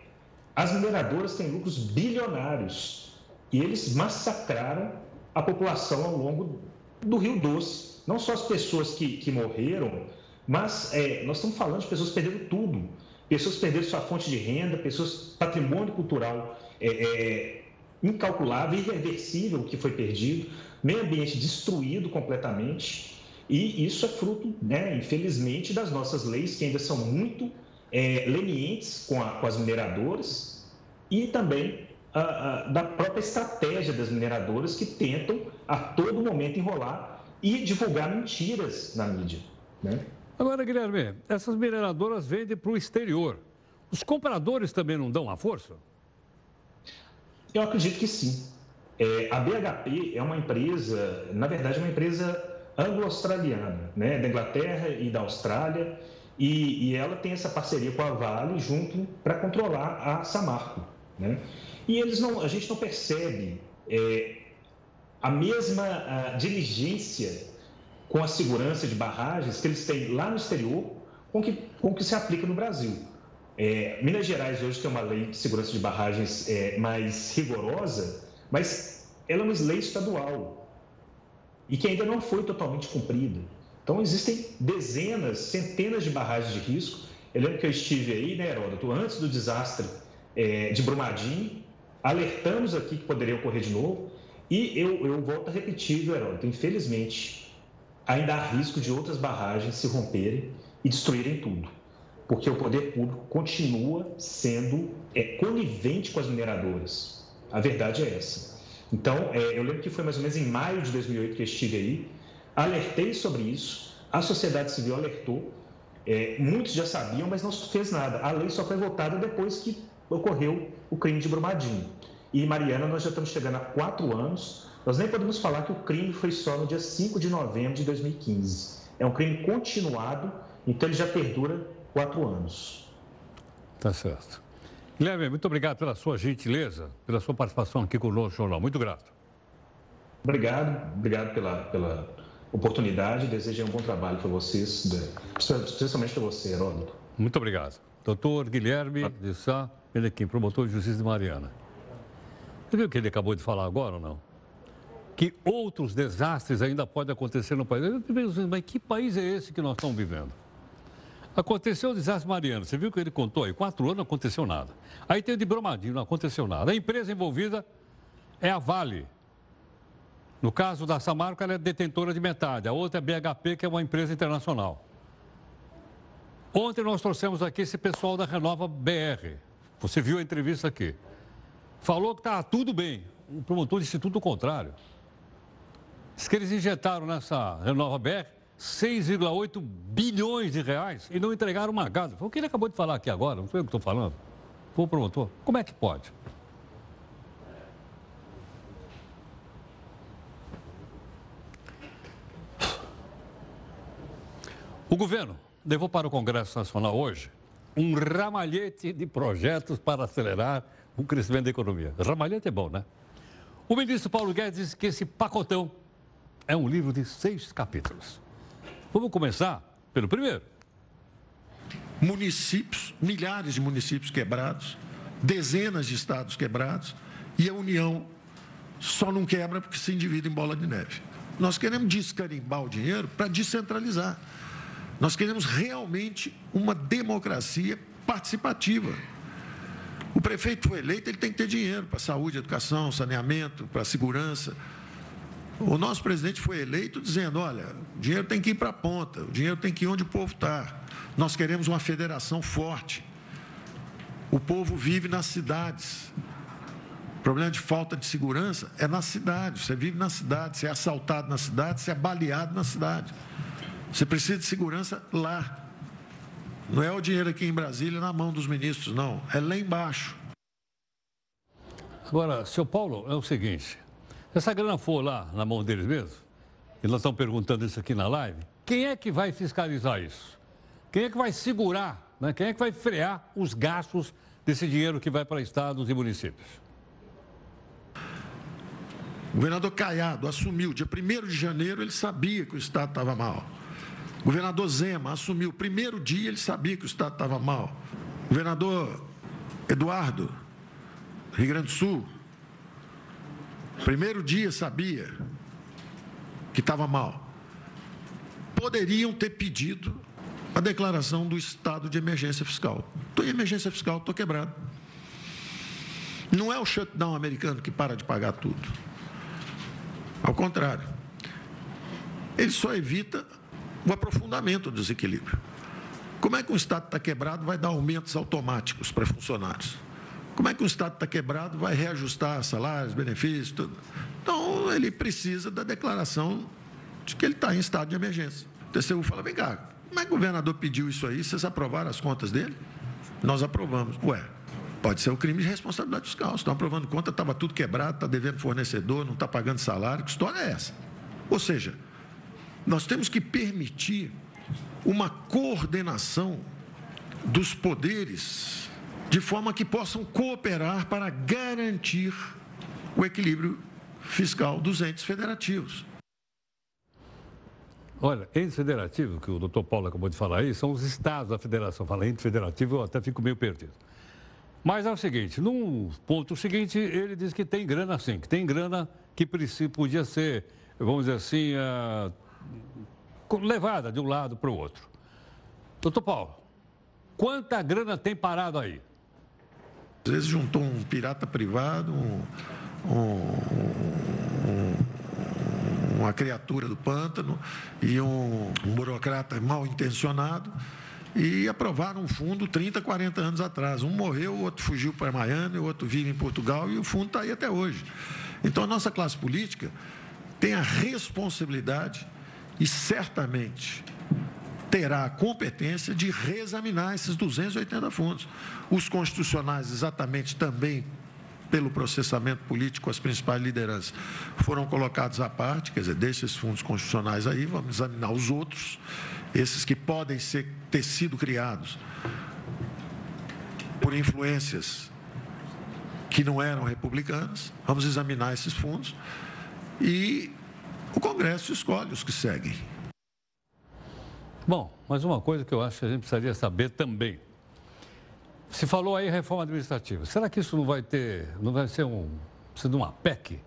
as mineradoras têm lucros bilionários e eles massacraram a população ao longo do Rio Doce. Não só as pessoas que, que morreram, mas é, nós estamos falando de pessoas que perderam tudo pessoas perderam sua fonte de renda, pessoas, patrimônio cultural é, é, incalculável, irreversível que foi perdido, meio ambiente destruído completamente. E isso é fruto, né, infelizmente, das nossas leis, que ainda são muito é, lenientes com, a, com, as mineradoras e também a, a, da própria estratégia das mineradoras que tentam a todo momento enrolar e divulgar mentiras na mídia. Né? Agora, Guilherme, essas mineradoras vendem para o exterior. Os compradores também não dão a força? Eu acredito que sim. É, a BHP é uma empresa, na verdade, é uma empresa anglo-australiana, né, da Inglaterra e da Austrália, e, e, ela tem essa parceria com a Vale junto para controlar a Samarco. Né? E eles não, a gente não percebe é, a mesma a diligência com a segurança de barragens que eles têm lá no exterior com que, com que se aplica no Brasil. É, Minas Gerais hoje tem uma lei de segurança de barragens é, mais rigorosa, mas ela é uma lei estadual e que ainda não foi totalmente cumprida. Então, existem dezenas, centenas de barragens de risco. Eu lembro que eu estive aí, né, Heródoto, antes do desastre é, de Brumadinho, alertamos aqui que poderia ocorrer de novo, e eu, eu volto a repetir, Heródoto, infelizmente, ainda há risco de outras barragens se romperem e destruírem tudo, porque o poder público continua sendo é, conivente com as mineradoras. A verdade é essa. Então, é, eu lembro que foi mais ou menos em maio de 2008 que eu estive aí, alertei sobre isso, a sociedade civil alertou, é, muitos já sabiam, mas não fez nada. A lei só foi votada depois que ocorreu o crime de Brumadinho. E, Mariana, nós já estamos chegando a quatro anos nós nem podemos falar que o crime foi só no dia 5 de novembro de 2015. É um crime continuado, então ele já perdura quatro anos. Tá certo. Guilherme, muito obrigado pela sua gentileza, pela sua participação aqui conosco, Jornal. Muito grato. Obrigado, obrigado pela, pela oportunidade. Desejo um bom trabalho para vocês, especialmente para você, Heródoto. Muito obrigado. Doutor Guilherme de Sá Menequim, promotor de justiça de Mariana. Você viu o que ele acabou de falar agora ou não? Que outros desastres ainda podem acontecer no país. Mas que país é esse que nós estamos vivendo? Aconteceu o desastre Mariano, você viu que ele contou aí? Quatro anos não aconteceu nada. Aí tem o de Brumadinho, não aconteceu nada. A empresa envolvida é a Vale. No caso da Samarco, ela é detentora de metade. A outra é a BHP, que é uma empresa internacional. Ontem nós trouxemos aqui esse pessoal da Renova BR. Você viu a entrevista aqui. Falou que está tudo bem. O promotor disse tudo o contrário. Diz que eles injetaram nessa Renova BR 6,8 bilhões de reais e não entregaram uma casa. Foi o que ele acabou de falar aqui agora, não foi eu que estou falando. Foi o promotor. Como é que pode? O governo levou para o Congresso Nacional hoje um ramalhete de projetos para acelerar o crescimento da economia. Ramalhete é bom, né? O ministro Paulo Guedes disse que esse pacotão é um livro de seis capítulos. Vamos começar pelo primeiro. Municípios, milhares de municípios quebrados, dezenas de estados quebrados, e a União só não quebra porque se endivida em bola de neve. Nós queremos descarimbar o dinheiro para descentralizar. Nós queremos realmente uma democracia participativa. O prefeito foi eleito, ele tem que ter dinheiro para saúde, educação, saneamento, para segurança. O nosso presidente foi eleito dizendo: olha, o dinheiro tem que ir para a ponta, o dinheiro tem que ir onde o povo está. Nós queremos uma federação forte. O povo vive nas cidades. O problema de falta de segurança é na cidade. Você vive na cidade, você é assaltado na cidade, você é baleado na cidade. Você precisa de segurança lá. Não é o dinheiro aqui em Brasília na mão dos ministros, não. É lá embaixo. Agora, seu Paulo, é o seguinte: se essa grana for lá na mão deles mesmo, e nós estamos perguntando isso aqui na live, quem é que vai fiscalizar isso? Quem é que vai segurar, né? quem é que vai frear os gastos desse dinheiro que vai para estados e municípios? O governador Caiado assumiu, dia 1 de janeiro, ele sabia que o Estado estava mal. O governador Zema assumiu, primeiro dia ele sabia que o Estado estava mal. O governador Eduardo, Rio Grande do Sul, primeiro dia sabia que estava mal. Poderiam ter pedido a declaração do estado de emergência fiscal. Estou em emergência fiscal, estou quebrado. Não é o shutdown americano que para de pagar tudo. Ao contrário, ele só evita o aprofundamento do desequilíbrio. Como é que um Estado está quebrado vai dar aumentos automáticos para funcionários? Como é que um Estado está quebrado vai reajustar salários, benefícios, tudo? Então, ele precisa da declaração de que ele está em estado de emergência. O TCU fala, vem cá, como é que o governador pediu isso aí? Vocês aprovaram as contas dele? Nós aprovamos. Ué, pode ser um crime de responsabilidade fiscal. Estão aprovando conta, estava tudo quebrado, está devendo fornecedor, não está pagando salário. Que história é essa? Ou seja, nós temos que permitir uma coordenação dos poderes de forma que possam cooperar para garantir o equilíbrio fiscal dos entes federativos. Olha, entes federativos, que o doutor Paulo acabou de falar aí, são os estados da federação. Fala ente federativo, eu até fico meio perdido. Mas é o seguinte, num ponto seguinte, ele diz que tem grana sim, que tem grana que podia ser, vamos dizer assim, uh, levada de um lado para o outro. Doutor Paulo, quanta grana tem parado aí? Às vezes juntou um pirata privado, um, um, uma criatura do pântano e um, um burocrata mal intencionado e aprovaram um fundo 30, 40 anos atrás. Um morreu, o outro fugiu para Miami, o outro vive em Portugal e o fundo está aí até hoje. Então a nossa classe política tem a responsabilidade e certamente terá a competência de reexaminar esses 280 fundos. Os constitucionais, exatamente também pelo processamento político, as principais lideranças foram colocados à parte, quer dizer, deixa esses fundos constitucionais aí, vamos examinar os outros, esses que podem ser, ter sido criados por influências que não eram republicanas, vamos examinar esses fundos e o Congresso escolhe os que seguem. Bom, mas uma coisa que eu acho que a gente precisaria saber também. Se falou aí reforma administrativa. Será que isso não vai ter, não vai ser um, sendo uma PEC?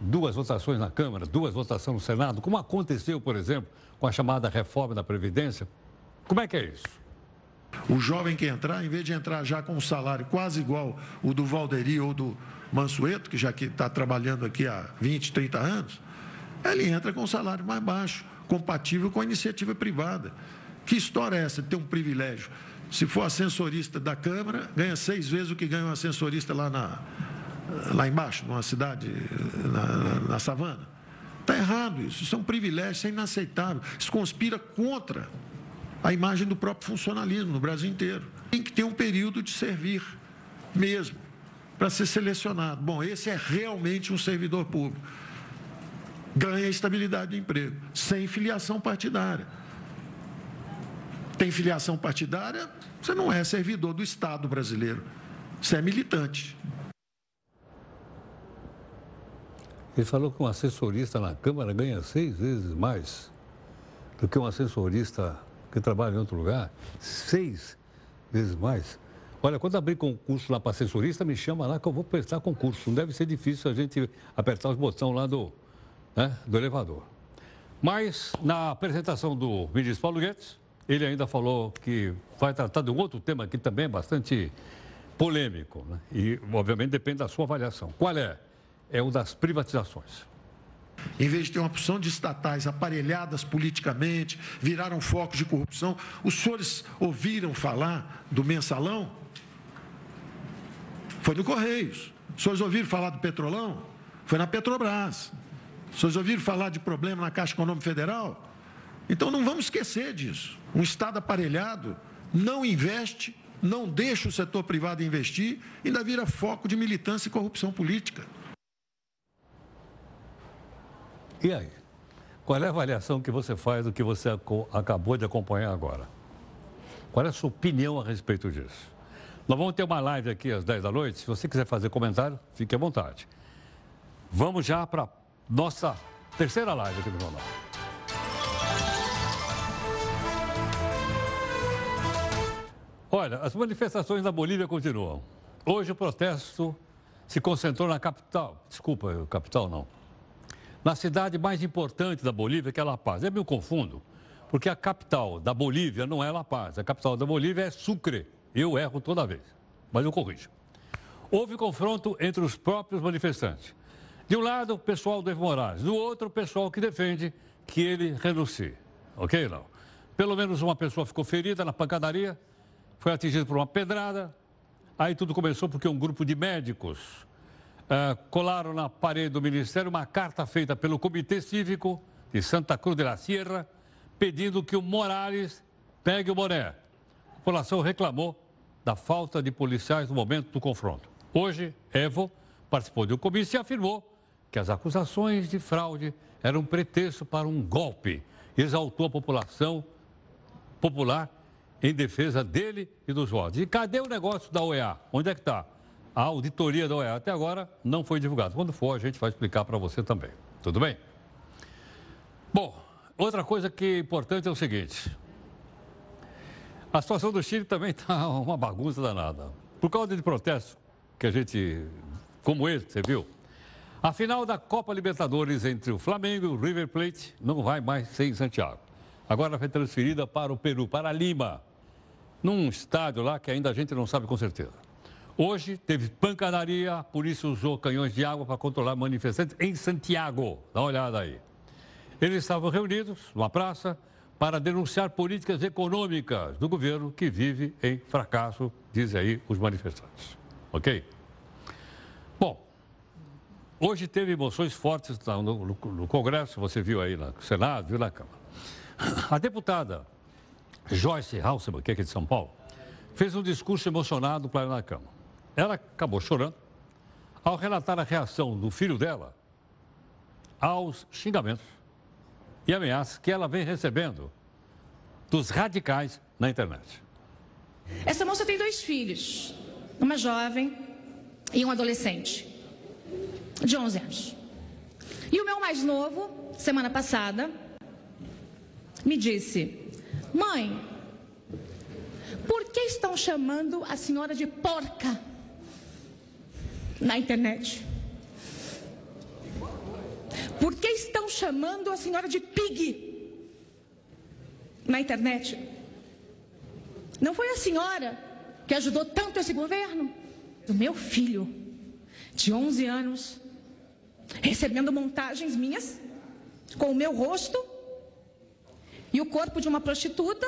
Duas votações na Câmara, duas votações no Senado, como aconteceu, por exemplo, com a chamada reforma da Previdência? Como é que é isso? O jovem que entrar, em vez de entrar já com um salário quase igual o do Valderi ou do Mansueto, que já está trabalhando aqui há 20, 30 anos, ele entra com um salário mais baixo compatível com a iniciativa privada. Que história é essa de ter um privilégio? Se for ascensorista da Câmara, ganha seis vezes o que ganha um ascensorista lá, na, lá embaixo, numa cidade, na, na savana. Está errado isso. Isso é um privilégio, isso é inaceitável. Isso conspira contra a imagem do próprio funcionalismo no Brasil inteiro. Tem que ter um período de servir mesmo, para ser selecionado. Bom, esse é realmente um servidor público ganha estabilidade de emprego, sem filiação partidária. Tem filiação partidária, você não é servidor do Estado brasileiro, você é militante. Ele falou que um assessorista na Câmara ganha seis vezes mais do que um assessorista que trabalha em outro lugar. Seis vezes mais. Olha, quando abrir concurso lá para assessorista, me chama lá que eu vou prestar concurso. Não deve ser difícil a gente apertar os botões lá do, né, do elevador. Mas, na apresentação do ministro Paulo Guedes, ele ainda falou que vai tratar de um outro tema que também é bastante polêmico. Né? E, obviamente, depende da sua avaliação. Qual é? É o das privatizações. Em vez de ter uma opção de estatais aparelhadas politicamente, viraram focos de corrupção. Os senhores ouviram falar do mensalão? Foi no Correios. Os senhores ouviram falar do Petrolão? Foi na Petrobras. Vocês ouviram falar de problema na Caixa Econômica Federal? Então não vamos esquecer disso. Um Estado aparelhado não investe não deixa o setor privado investir, ainda vira foco de militância e corrupção política. E aí? Qual é a avaliação que você faz do que você acabou de acompanhar agora? Qual é a sua opinião a respeito disso? Nós vamos ter uma live aqui às 10 da noite. Se você quiser fazer comentário, fique à vontade. Vamos já para nossa terceira live aqui no jornal. Olha, as manifestações na Bolívia continuam. Hoje o protesto se concentrou na capital. Desculpa, capital não. Na cidade mais importante da Bolívia, que é La Paz. Eu me confundo, porque a capital da Bolívia não é La Paz. A capital da Bolívia é Sucre. Eu erro toda vez, mas eu corrijo. Houve confronto entre os próprios manifestantes. De um lado, o pessoal do Evo Morales, do outro, o pessoal que defende que ele renuncie. Ok, não? Pelo menos uma pessoa ficou ferida na pancadaria foi atingido por uma pedrada. Aí tudo começou porque um grupo de médicos uh, colaram na parede do Ministério uma carta feita pelo Comitê Cívico de Santa Cruz de la Sierra, pedindo que o Morales pegue o boné. A população reclamou da falta de policiais no momento do confronto. Hoje, Evo participou de um comício e afirmou que as acusações de fraude eram pretexto para um golpe. Exaltou a população popular em defesa dele e dos votos. E cadê o negócio da OEA? Onde é que está? A auditoria da OEA até agora não foi divulgada. Quando for, a gente vai explicar para você também. Tudo bem? Bom, outra coisa que é importante é o seguinte. A situação do Chile também está <laughs> uma bagunça danada. Por causa de protestos que a gente, como esse, você viu, a final da Copa Libertadores entre o Flamengo e o River Plate não vai mais ser em Santiago. Agora foi transferida para o Peru, para Lima num estádio lá que ainda a gente não sabe com certeza. Hoje teve pancadaria, a polícia usou canhões de água para controlar manifestantes em Santiago. Dá uma olhada aí. Eles estavam reunidos numa praça para denunciar políticas econômicas do governo que vive em fracasso, dizem aí os manifestantes. Ok? Hoje teve emoções fortes no, no, no Congresso, você viu aí no Senado, viu na Câmara. A deputada Joyce Halseman, que é aqui de São Paulo, fez um discurso emocionado para ela na cama. Ela acabou chorando ao relatar a reação do filho dela aos xingamentos e ameaças que ela vem recebendo dos radicais na internet. Essa moça tem dois filhos, uma jovem e um adolescente, de 11 anos. E o meu mais novo, semana passada, me disse: Mãe, por que estão chamando a senhora de porca na internet? Por que estão chamando a senhora de pig na internet? Não foi a senhora que ajudou tanto esse governo? O meu filho, de 11 anos, recebendo montagens minhas com o meu rosto e o corpo de uma prostituta,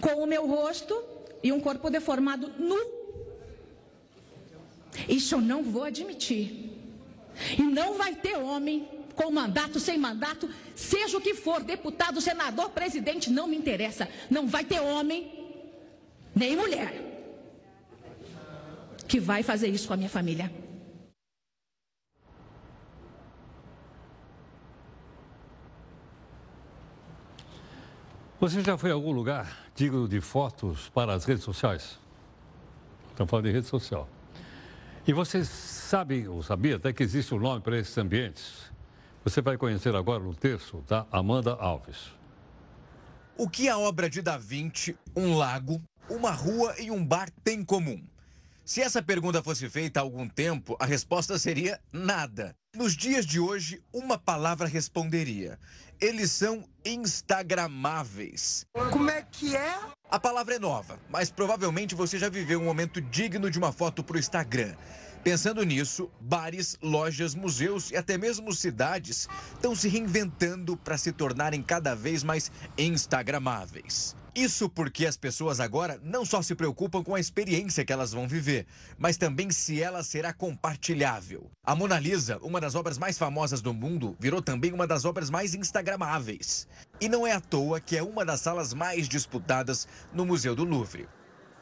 com o meu rosto e um corpo deformado nu. Isso eu não vou admitir. E não vai ter homem com mandato, sem mandato, seja o que for, deputado, senador, presidente, não me interessa. Não vai ter homem, nem mulher, que vai fazer isso com a minha família. Você já foi a algum lugar digno de fotos para as redes sociais? Estamos falando de rede social. E você sabe, ou sabia até que existe um nome para esses ambientes? Você vai conhecer agora no texto da Amanda Alves. O que a obra de Da Vinci, um lago, uma rua e um bar têm em comum? Se essa pergunta fosse feita há algum tempo, a resposta seria nada. Nos dias de hoje, uma palavra responderia: eles são instagramáveis. Como é que é? A palavra é nova, mas provavelmente você já viveu um momento digno de uma foto para o Instagram. Pensando nisso, bares, lojas, museus e até mesmo cidades estão se reinventando para se tornarem cada vez mais instagramáveis. Isso porque as pessoas agora não só se preocupam com a experiência que elas vão viver, mas também se ela será compartilhável. A Mona Lisa, uma das obras mais famosas do mundo, virou também uma das obras mais instagramáveis. E não é à toa que é uma das salas mais disputadas no Museu do Louvre.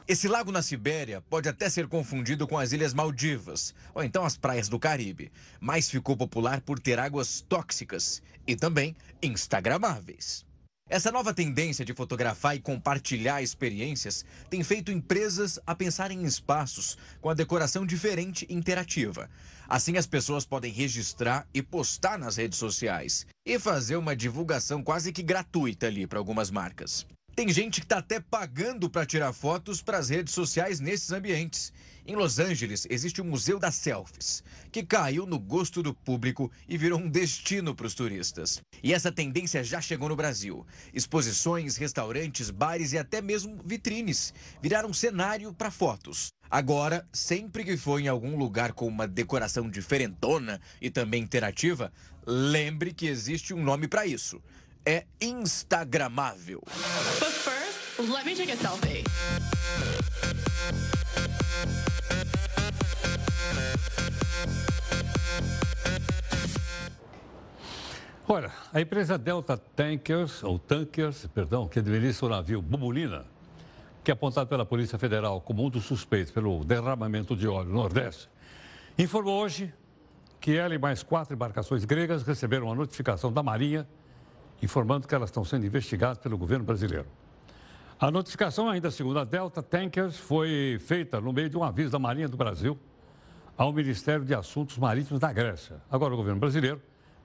Esse lago na Sibéria pode até ser confundido com as Ilhas Maldivas, ou então as praias do Caribe, mas ficou popular por ter águas tóxicas e também instagramáveis. Essa nova tendência de fotografar e compartilhar experiências tem feito empresas a pensar em espaços com a decoração diferente e interativa. Assim, as pessoas podem registrar e postar nas redes sociais e fazer uma divulgação quase que gratuita ali para algumas marcas. Tem gente que está até pagando para tirar fotos para as redes sociais nesses ambientes. Em Los Angeles, existe o Museu das Selfies, que caiu no gosto do público e virou um destino para os turistas. E essa tendência já chegou no Brasil. Exposições, restaurantes, bares e até mesmo vitrines viraram cenário para fotos. Agora, sempre que for em algum lugar com uma decoração diferentona e também interativa, lembre que existe um nome para isso. É instagramável. But first, let me take a selfie. Olha, a empresa Delta Tankers, ou Tankers, perdão, que administra o navio Bubulina, que é apontado pela Polícia Federal como um dos suspeitos pelo derramamento de óleo no Nordeste, informou hoje que ela e mais quatro embarcações gregas receberam uma notificação da Marinha informando que elas estão sendo investigadas pelo governo brasileiro. A notificação, ainda segundo a Delta Tankers, foi feita no meio de um aviso da Marinha do Brasil ao Ministério de Assuntos Marítimos da Grécia. Agora, o governo brasileiro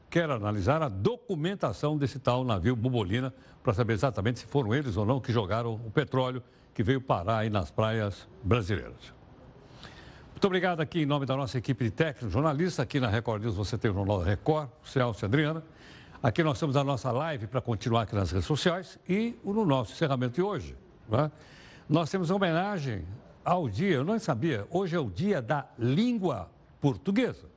quer analisar a documentação desse tal navio Bubolina para saber exatamente se foram eles ou não que jogaram o petróleo que veio parar aí nas praias brasileiras. Muito obrigado aqui em nome da nossa equipe de técnicos, jornalistas. Aqui na Record News você tem o Jornal Record, Celso e Adriana. Aqui nós temos a nossa live para continuar aqui nas redes sociais e no nosso encerramento de hoje. Né? Nós temos homenagem ao dia, eu não sabia, hoje é o dia da língua portuguesa.